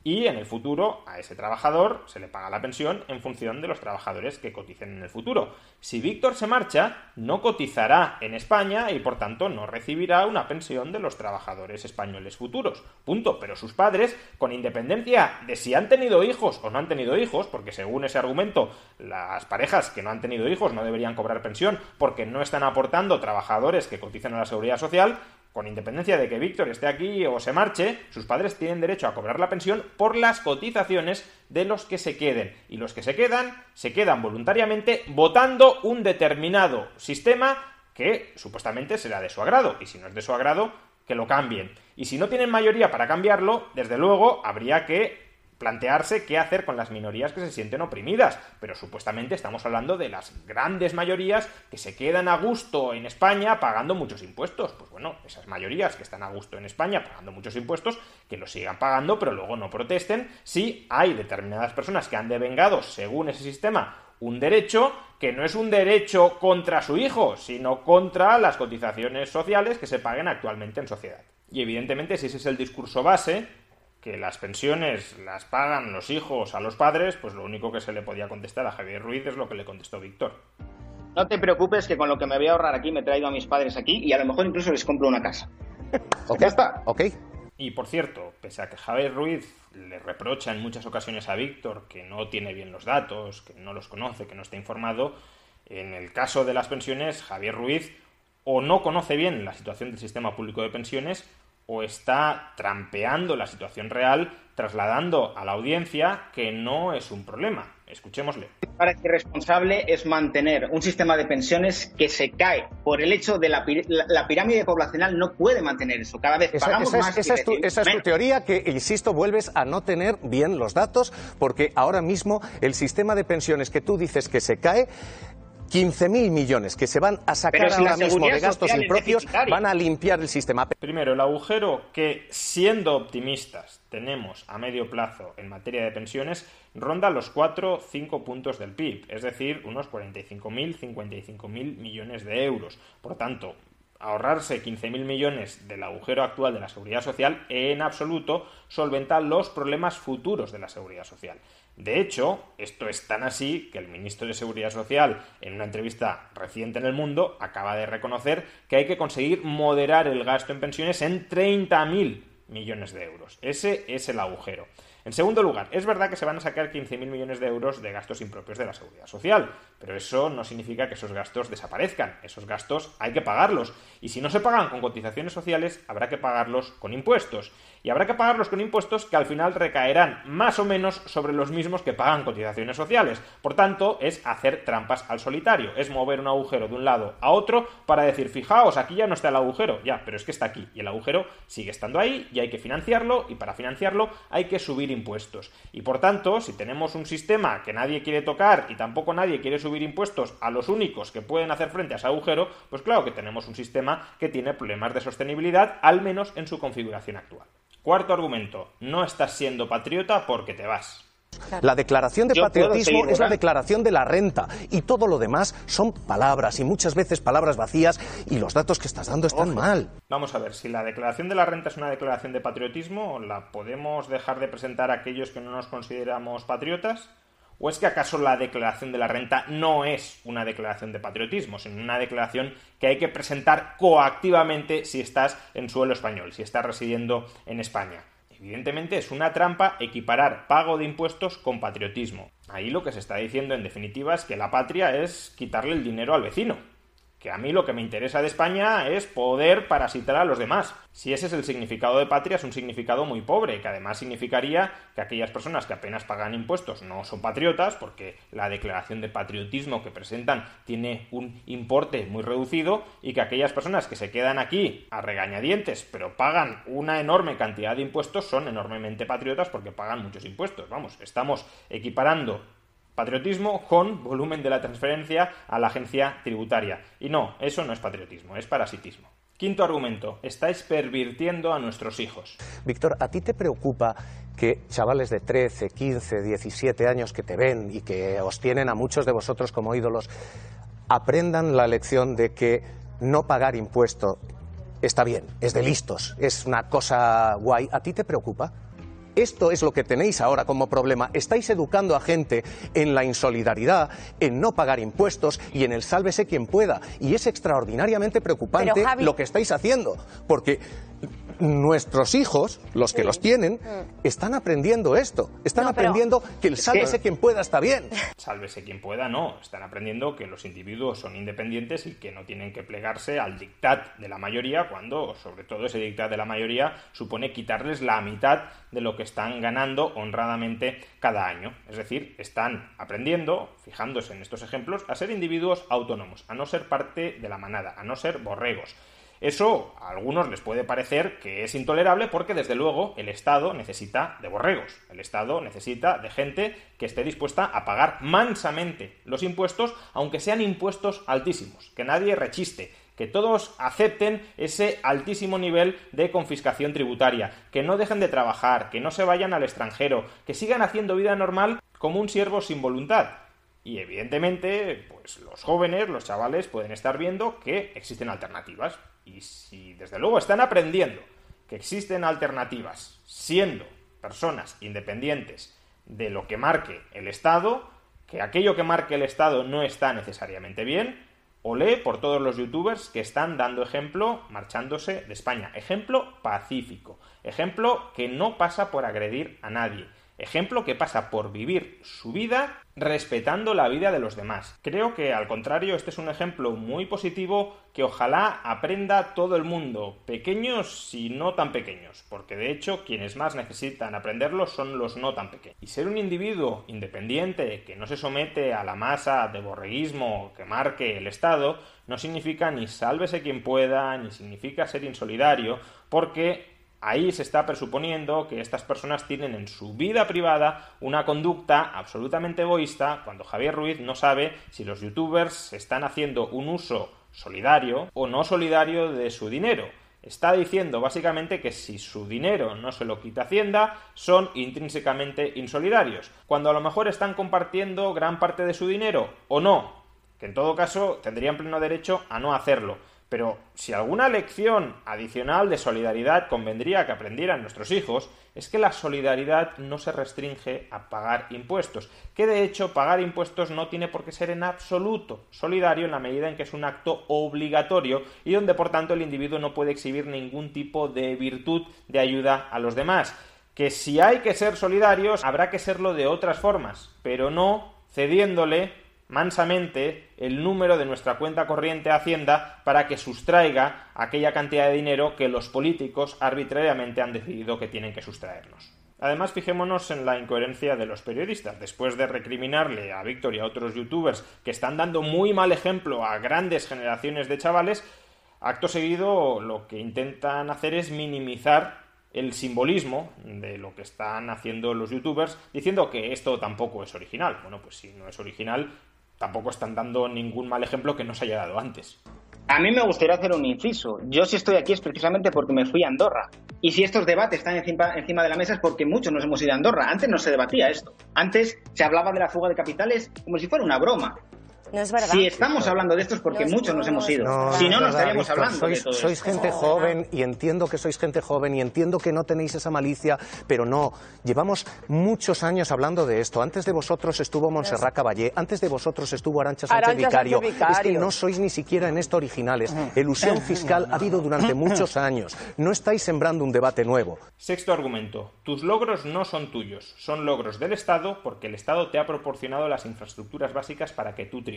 y en el futuro a ese trabajador se le paga la pensión en función de los trabajadores que coticen en el futuro. Si Víctor se marcha, no cotizará en España y por tanto no recibirá una pensión de los trabajadores españoles futuros. Punto. Pero sus padres, con independencia de si han tenido hijos o no han tenido hijos, porque según ese argumento las parejas que no han tenido hijos no deberían cobrar pensión porque no están aportando trabajadores que coticen a la seguridad social, con independencia de que Víctor esté aquí o se marche, sus padres tienen derecho a cobrar la pensión por las cotizaciones de los que se queden. Y los que se quedan, se quedan voluntariamente votando un determinado sistema que supuestamente será de su agrado. Y si no es de su agrado, que lo cambien. Y si no tienen mayoría para cambiarlo, desde luego habría que plantearse qué hacer con las minorías que se sienten oprimidas, pero supuestamente estamos hablando de las grandes mayorías que se quedan a gusto en España pagando muchos impuestos. Pues bueno, esas mayorías que están a gusto en España pagando muchos impuestos, que los sigan pagando, pero luego no protesten si hay determinadas personas que han devengado, según ese sistema, un derecho que no es un derecho contra su hijo, sino contra las cotizaciones sociales que se paguen actualmente en sociedad. Y evidentemente, si ese es el discurso base, que las pensiones las pagan los hijos a los padres, pues lo único que se le podía contestar a Javier Ruiz es lo que le contestó Víctor. No te preocupes que con lo que me voy a ahorrar aquí me he traído a mis padres aquí y a lo mejor incluso les compro una casa. ok, está. Ok. Y por cierto, pese a que Javier Ruiz le reprocha en muchas ocasiones a Víctor que no tiene bien los datos, que no los conoce, que no está informado, en el caso de las pensiones, Javier Ruiz o no conoce bien la situación del sistema público de pensiones o está trampeando la situación real, trasladando a la audiencia que no es un problema. Escuchémosle. Para que responsable es mantener un sistema de pensiones que se cae por el hecho de la, la, pirámide poblacional no puede mantener eso. Cada vez pagamos más. esa es tu teoría que, insisto, vuelves a no tener bien los datos porque ahora mismo el sistema de pensiones que tú dices que se cae 15.000 millones que se van a sacar ahora mismo de gastos impropios van a limpiar el sistema. Primero, el agujero que, siendo optimistas, tenemos a medio plazo en materia de pensiones ronda los 4 5 puntos del PIB, es decir, unos 45.000, 55.000 millones de euros. Por tanto, ahorrarse 15.000 millones del agujero actual de la seguridad social en absoluto solventa los problemas futuros de la seguridad social. De hecho, esto es tan así que el ministro de Seguridad Social, en una entrevista reciente en El Mundo, acaba de reconocer que hay que conseguir moderar el gasto en pensiones en 30.000 millones de euros. Ese es el agujero. En segundo lugar, es verdad que se van a sacar 15.000 millones de euros de gastos impropios de la seguridad social, pero eso no significa que esos gastos desaparezcan. Esos gastos hay que pagarlos. Y si no se pagan con cotizaciones sociales, habrá que pagarlos con impuestos. Y habrá que pagarlos con impuestos que al final recaerán más o menos sobre los mismos que pagan cotizaciones sociales. Por tanto, es hacer trampas al solitario. Es mover un agujero de un lado a otro para decir, fijaos, aquí ya no está el agujero. Ya, pero es que está aquí. Y el agujero sigue estando ahí y hay que financiarlo. Y para financiarlo hay que subir impuestos. Y por tanto, si tenemos un sistema que nadie quiere tocar y tampoco nadie quiere subir impuestos a los únicos que pueden hacer frente a ese agujero, pues claro que tenemos un sistema que tiene problemas de sostenibilidad, al menos en su configuración actual. Cuarto argumento, no estás siendo patriota porque te vas. La declaración de patriotismo es la declaración de la renta y todo lo demás son palabras y muchas veces palabras vacías y los datos que estás dando están mal. Vamos a ver, si la declaración de la renta es una declaración de patriotismo, ¿la podemos dejar de presentar a aquellos que no nos consideramos patriotas? ¿O es que acaso la declaración de la renta no es una declaración de patriotismo, sino una declaración que hay que presentar coactivamente si estás en suelo español, si estás residiendo en España? Evidentemente es una trampa equiparar pago de impuestos con patriotismo. Ahí lo que se está diciendo en definitiva es que la patria es quitarle el dinero al vecino que a mí lo que me interesa de España es poder parasitar a los demás. Si ese es el significado de patria, es un significado muy pobre, que además significaría que aquellas personas que apenas pagan impuestos no son patriotas, porque la declaración de patriotismo que presentan tiene un importe muy reducido, y que aquellas personas que se quedan aquí a regañadientes, pero pagan una enorme cantidad de impuestos, son enormemente patriotas porque pagan muchos impuestos. Vamos, estamos equiparando Patriotismo con volumen de la transferencia a la agencia tributaria. Y no, eso no es patriotismo, es parasitismo. Quinto argumento, estáis pervirtiendo a nuestros hijos. Víctor, ¿a ti te preocupa que chavales de 13, 15, 17 años que te ven y que os tienen a muchos de vosotros como ídolos aprendan la lección de que no pagar impuesto está bien, es de listos, es una cosa guay? ¿A ti te preocupa? Esto es lo que tenéis ahora como problema. Estáis educando a gente en la insolidaridad, en no pagar impuestos y en el sálvese quien pueda. Y es extraordinariamente preocupante lo que estáis haciendo, porque nuestros hijos, los que los tienen, mm. están aprendiendo esto. Están aprendiendo que el sálvese quien pueda está bien. Sálvese quien pueda, no. Están aprendiendo que los individuos son independientes y que no tienen que plegarse al dictat de la mayoría cuando, sobre todo, ese dictat de la mayoría supone quitarles la mitad de lo que están ganando honradamente cada año. Es decir, están aprendiendo, fijándose en estos ejemplos, a ser individuos autónomos, a no ser parte de la manada, a no ser borregos eso a algunos les puede parecer que es intolerable porque desde luego el Estado necesita de borregos, el Estado necesita de gente que esté dispuesta a pagar mansamente los impuestos, aunque sean impuestos altísimos, que nadie rechiste, que todos acepten ese altísimo nivel de confiscación tributaria, que no dejen de trabajar, que no se vayan al extranjero, que sigan haciendo vida normal como un siervo sin voluntad. Y evidentemente, pues los jóvenes, los chavales pueden estar viendo que existen alternativas. Y si desde luego están aprendiendo que existen alternativas siendo personas independientes de lo que marque el Estado, que aquello que marque el Estado no está necesariamente bien, olé por todos los youtubers que están dando ejemplo marchándose de España. Ejemplo pacífico. Ejemplo que no pasa por agredir a nadie. Ejemplo que pasa por vivir su vida respetando la vida de los demás. Creo que al contrario este es un ejemplo muy positivo que ojalá aprenda todo el mundo, pequeños y no tan pequeños, porque de hecho quienes más necesitan aprenderlo son los no tan pequeños. Y ser un individuo independiente que no se somete a la masa de borreguismo que marque el Estado no significa ni sálvese quien pueda, ni significa ser insolidario, porque Ahí se está presuponiendo que estas personas tienen en su vida privada una conducta absolutamente egoísta cuando Javier Ruiz no sabe si los youtubers están haciendo un uso solidario o no solidario de su dinero. Está diciendo básicamente que si su dinero no se lo quita Hacienda, son intrínsecamente insolidarios, cuando a lo mejor están compartiendo gran parte de su dinero o no, que en todo caso tendrían pleno derecho a no hacerlo. Pero si alguna lección adicional de solidaridad convendría que aprendieran nuestros hijos, es que la solidaridad no se restringe a pagar impuestos, que de hecho pagar impuestos no tiene por qué ser en absoluto solidario en la medida en que es un acto obligatorio y donde por tanto el individuo no puede exhibir ningún tipo de virtud de ayuda a los demás. Que si hay que ser solidarios, habrá que serlo de otras formas, pero no cediéndole mansamente el número de nuestra cuenta corriente Hacienda para que sustraiga aquella cantidad de dinero que los políticos arbitrariamente han decidido que tienen que sustraernos. Además, fijémonos en la incoherencia de los periodistas. Después de recriminarle a Víctor y a otros youtubers que están dando muy mal ejemplo a grandes generaciones de chavales, acto seguido lo que intentan hacer es minimizar el simbolismo de lo que están haciendo los youtubers diciendo que esto tampoco es original. Bueno, pues si no es original, tampoco están dando ningún mal ejemplo que no se haya dado antes. A mí me gustaría hacer un inciso. Yo si estoy aquí es precisamente porque me fui a Andorra. Y si estos debates están encima, encima, de la mesa es porque muchos nos hemos ido a Andorra. Antes no se debatía esto. Antes se hablaba de la fuga de capitales como si fuera una broma. No es verdad. Si estamos hablando de esto es porque muchos nos hemos ido. si no, no estaríamos hablando sois, de todo Sois gente joven y entiendo que sois gente joven y entiendo que no tenéis esa malicia, pero no. Llevamos muchos años hablando de esto. Antes de vosotros estuvo Montserrat Caballé, antes de vosotros estuvo Arancha Sánchez, Vicario. Es que no sois ni siquiera en esto originales. Elusión fiscal ha habido durante muchos años. No estáis sembrando un debate nuevo. Sexto argumento. Tus logros no son tuyos, son logros del Estado porque el Estado te ha proporcionado las infraestructuras básicas para que tú triunfes.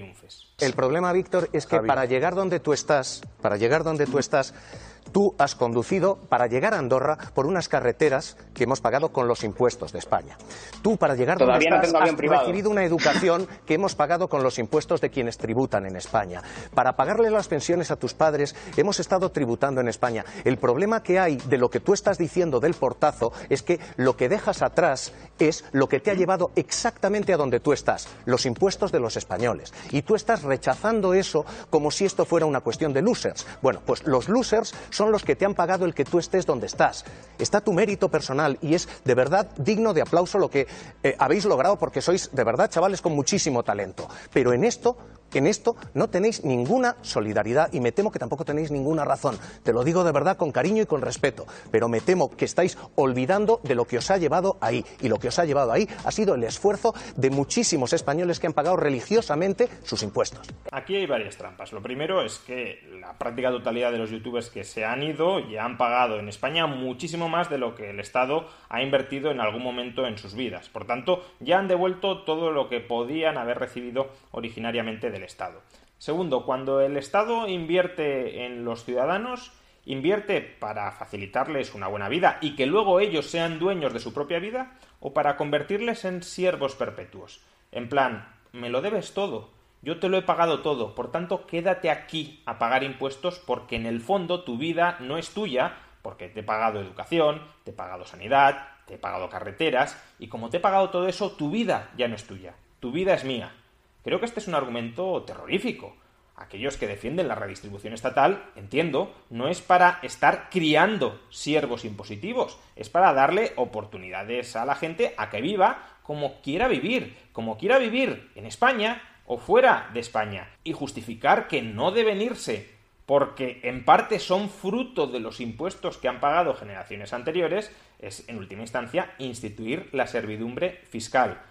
El problema, Víctor, es que para llegar donde tú estás, para llegar donde tú estás, tú has conducido para llegar a Andorra por unas carreteras que hemos pagado con los impuestos de España. Tú para llegar donde estás has recibido una educación que hemos pagado con los impuestos de quienes tributan en España. Para pagarle las pensiones a tus padres hemos estado tributando en España. El problema que hay de lo que tú estás diciendo del portazo es que lo que dejas atrás es lo que te ha llevado exactamente a donde tú estás, los impuestos de los españoles. Y tú estás rechazando eso como si esto fuera una cuestión de losers. Bueno, pues los losers son los que te han pagado el que tú estés donde estás. Está tu mérito personal y es de verdad digno de aplauso lo que eh, habéis logrado porque sois de verdad chavales con muchísimo talento. Pero en esto en esto no tenéis ninguna solidaridad y me temo que tampoco tenéis ninguna razón. Te lo digo de verdad con cariño y con respeto, pero me temo que estáis olvidando de lo que os ha llevado ahí. Y lo que os ha llevado ahí ha sido el esfuerzo de muchísimos españoles que han pagado religiosamente sus impuestos. Aquí hay varias trampas. Lo primero es que la práctica totalidad de los youtubers que se han ido ya han pagado en España muchísimo más de lo que el Estado ha invertido en algún momento en sus vidas. Por tanto, ya han devuelto todo lo que podían haber recibido originariamente Estado. Segundo, cuando el Estado invierte en los ciudadanos, invierte para facilitarles una buena vida y que luego ellos sean dueños de su propia vida o para convertirles en siervos perpetuos. En plan, me lo debes todo, yo te lo he pagado todo, por tanto quédate aquí a pagar impuestos porque en el fondo tu vida no es tuya, porque te he pagado educación, te he pagado sanidad, te he pagado carreteras, y como te he pagado todo eso, tu vida ya no es tuya, tu vida es mía. Creo que este es un argumento terrorífico. Aquellos que defienden la redistribución estatal, entiendo, no es para estar criando siervos impositivos, es para darle oportunidades a la gente a que viva como quiera vivir, como quiera vivir en España o fuera de España, y justificar que no deben irse porque en parte son fruto de los impuestos que han pagado generaciones anteriores, es en última instancia instituir la servidumbre fiscal.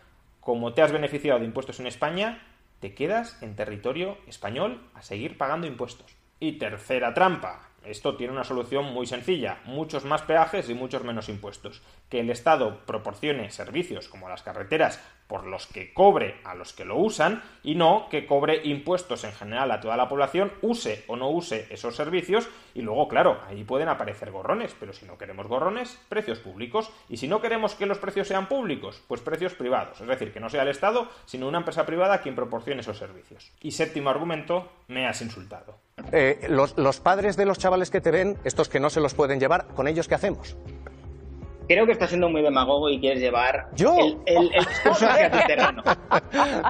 Como te has beneficiado de impuestos en España, te quedas en territorio español a seguir pagando impuestos. Y tercera trampa, esto tiene una solución muy sencilla, muchos más peajes y muchos menos impuestos. Que el Estado proporcione servicios como las carreteras por los que cobre a los que lo usan y no que cobre impuestos en general a toda la población, use o no use esos servicios y luego, claro, ahí pueden aparecer gorrones, pero si no queremos gorrones, precios públicos y si no queremos que los precios sean públicos, pues precios privados, es decir, que no sea el Estado, sino una empresa privada quien proporcione esos servicios. Y séptimo argumento, me has insultado. Eh, los, los padres de los chavales que te ven, estos que no se los pueden llevar, ¿con ellos qué hacemos? Creo que estás siendo muy demagogo y quieres llevar El, el, discurso hacia tu terreno.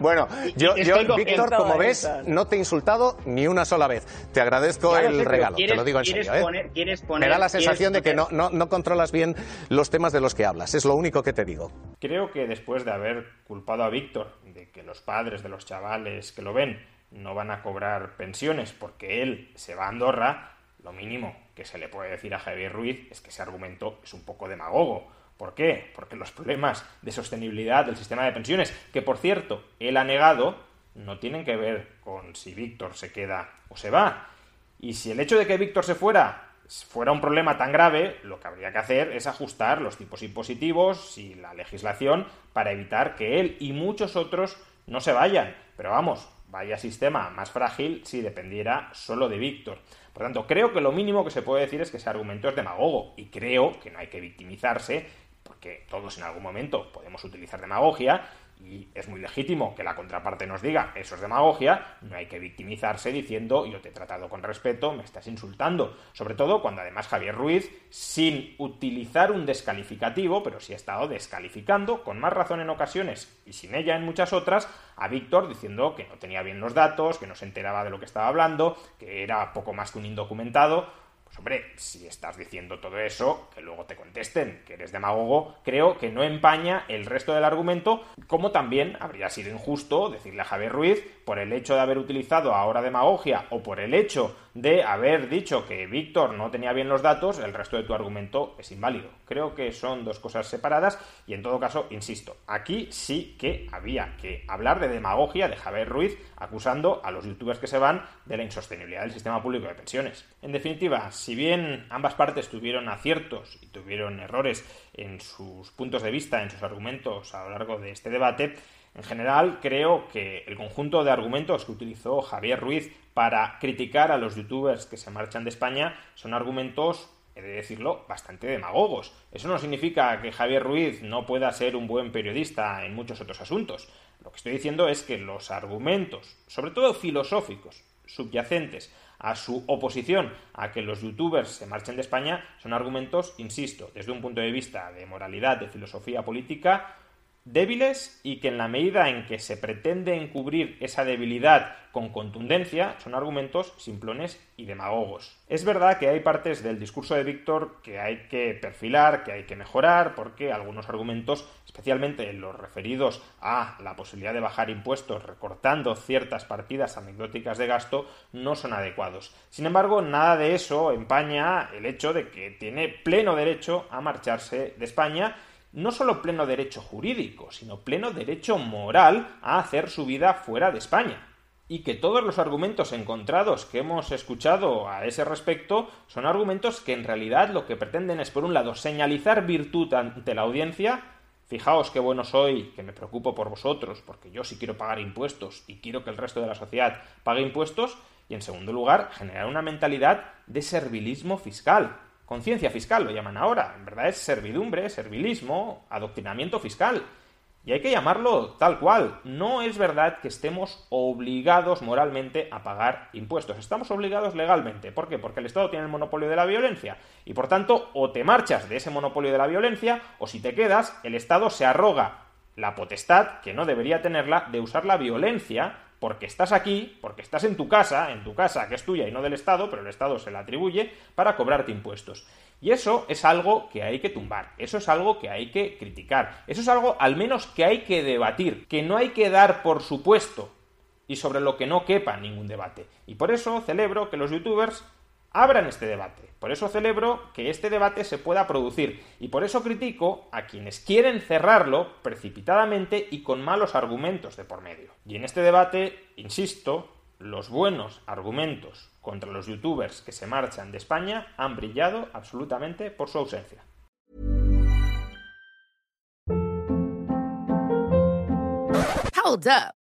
Bueno, yo, yo Víctor, como ves, no te he insultado ni una sola vez. Te agradezco el regalo, te lo digo en serio. ¿eh? Me da la sensación de que no, no, no controlas bien los temas de los que hablas, es lo único que te digo. Creo que después de haber culpado a Víctor de que los padres de los chavales que lo ven no van a cobrar pensiones porque él se va a Andorra, lo mínimo que se le puede decir a Javier Ruiz es que ese argumento es un poco demagogo. ¿Por qué? Porque los problemas de sostenibilidad del sistema de pensiones, que por cierto él ha negado, no tienen que ver con si Víctor se queda o se va. Y si el hecho de que Víctor se fuera fuera un problema tan grave, lo que habría que hacer es ajustar los tipos impositivos y la legislación para evitar que él y muchos otros no se vayan. Pero vamos, vaya sistema más frágil si dependiera solo de Víctor. Por tanto, creo que lo mínimo que se puede decir es que ese argumento es demagogo y creo que no hay que victimizarse porque todos en algún momento podemos utilizar demagogia y es muy legítimo que la contraparte nos diga eso es demagogia, no hay que victimizarse diciendo yo te he tratado con respeto, me estás insultando. Sobre todo cuando además Javier Ruiz, sin utilizar un descalificativo, pero sí ha estado descalificando, con más razón en ocasiones y sin ella en muchas otras, a Víctor diciendo que no tenía bien los datos, que no se enteraba de lo que estaba hablando, que era poco más que un indocumentado hombre, si estás diciendo todo eso, que luego te contesten que eres demagogo, creo que no empaña el resto del argumento, como también habría sido injusto decirle a Javier Ruiz, por el hecho de haber utilizado ahora demagogia o por el hecho de haber dicho que Víctor no tenía bien los datos, el resto de tu argumento es inválido. Creo que son dos cosas separadas y en todo caso, insisto, aquí sí que había que hablar de demagogia de Javier Ruiz acusando a los youtubers que se van de la insostenibilidad del sistema público de pensiones. En definitiva, si bien ambas partes tuvieron aciertos y tuvieron errores en sus puntos de vista, en sus argumentos a lo largo de este debate, en general, creo que el conjunto de argumentos que utilizó Javier Ruiz para criticar a los youtubers que se marchan de España son argumentos, he de decirlo, bastante demagogos. Eso no significa que Javier Ruiz no pueda ser un buen periodista en muchos otros asuntos. Lo que estoy diciendo es que los argumentos, sobre todo filosóficos, subyacentes a su oposición a que los youtubers se marchen de España, son argumentos, insisto, desde un punto de vista de moralidad, de filosofía política, débiles y que en la medida en que se pretende encubrir esa debilidad con contundencia son argumentos simplones y demagogos. Es verdad que hay partes del discurso de Víctor que hay que perfilar, que hay que mejorar, porque algunos argumentos, especialmente los referidos a la posibilidad de bajar impuestos recortando ciertas partidas anecdóticas de gasto, no son adecuados. Sin embargo, nada de eso empaña el hecho de que tiene pleno derecho a marcharse de España no solo pleno derecho jurídico, sino pleno derecho moral a hacer su vida fuera de España. Y que todos los argumentos encontrados que hemos escuchado a ese respecto son argumentos que en realidad lo que pretenden es, por un lado, señalizar virtud ante la audiencia, fijaos qué bueno soy, que me preocupo por vosotros, porque yo sí quiero pagar impuestos y quiero que el resto de la sociedad pague impuestos, y en segundo lugar, generar una mentalidad de servilismo fiscal, Conciencia fiscal lo llaman ahora. En verdad es servidumbre, servilismo, adoctrinamiento fiscal. Y hay que llamarlo tal cual. No es verdad que estemos obligados moralmente a pagar impuestos. Estamos obligados legalmente. ¿Por qué? Porque el Estado tiene el monopolio de la violencia. Y por tanto, o te marchas de ese monopolio de la violencia, o si te quedas, el Estado se arroga la potestad, que no debería tenerla, de usar la violencia porque estás aquí, porque estás en tu casa, en tu casa que es tuya y no del Estado, pero el Estado se la atribuye para cobrarte impuestos. Y eso es algo que hay que tumbar, eso es algo que hay que criticar, eso es algo al menos que hay que debatir, que no hay que dar por supuesto y sobre lo que no quepa ningún debate. Y por eso celebro que los youtubers abran este debate. Por eso celebro que este debate se pueda producir y por eso critico a quienes quieren cerrarlo precipitadamente y con malos argumentos de por medio. Y en este debate, insisto, los buenos argumentos contra los youtubers que se marchan de España han brillado absolutamente por su ausencia. Hold up.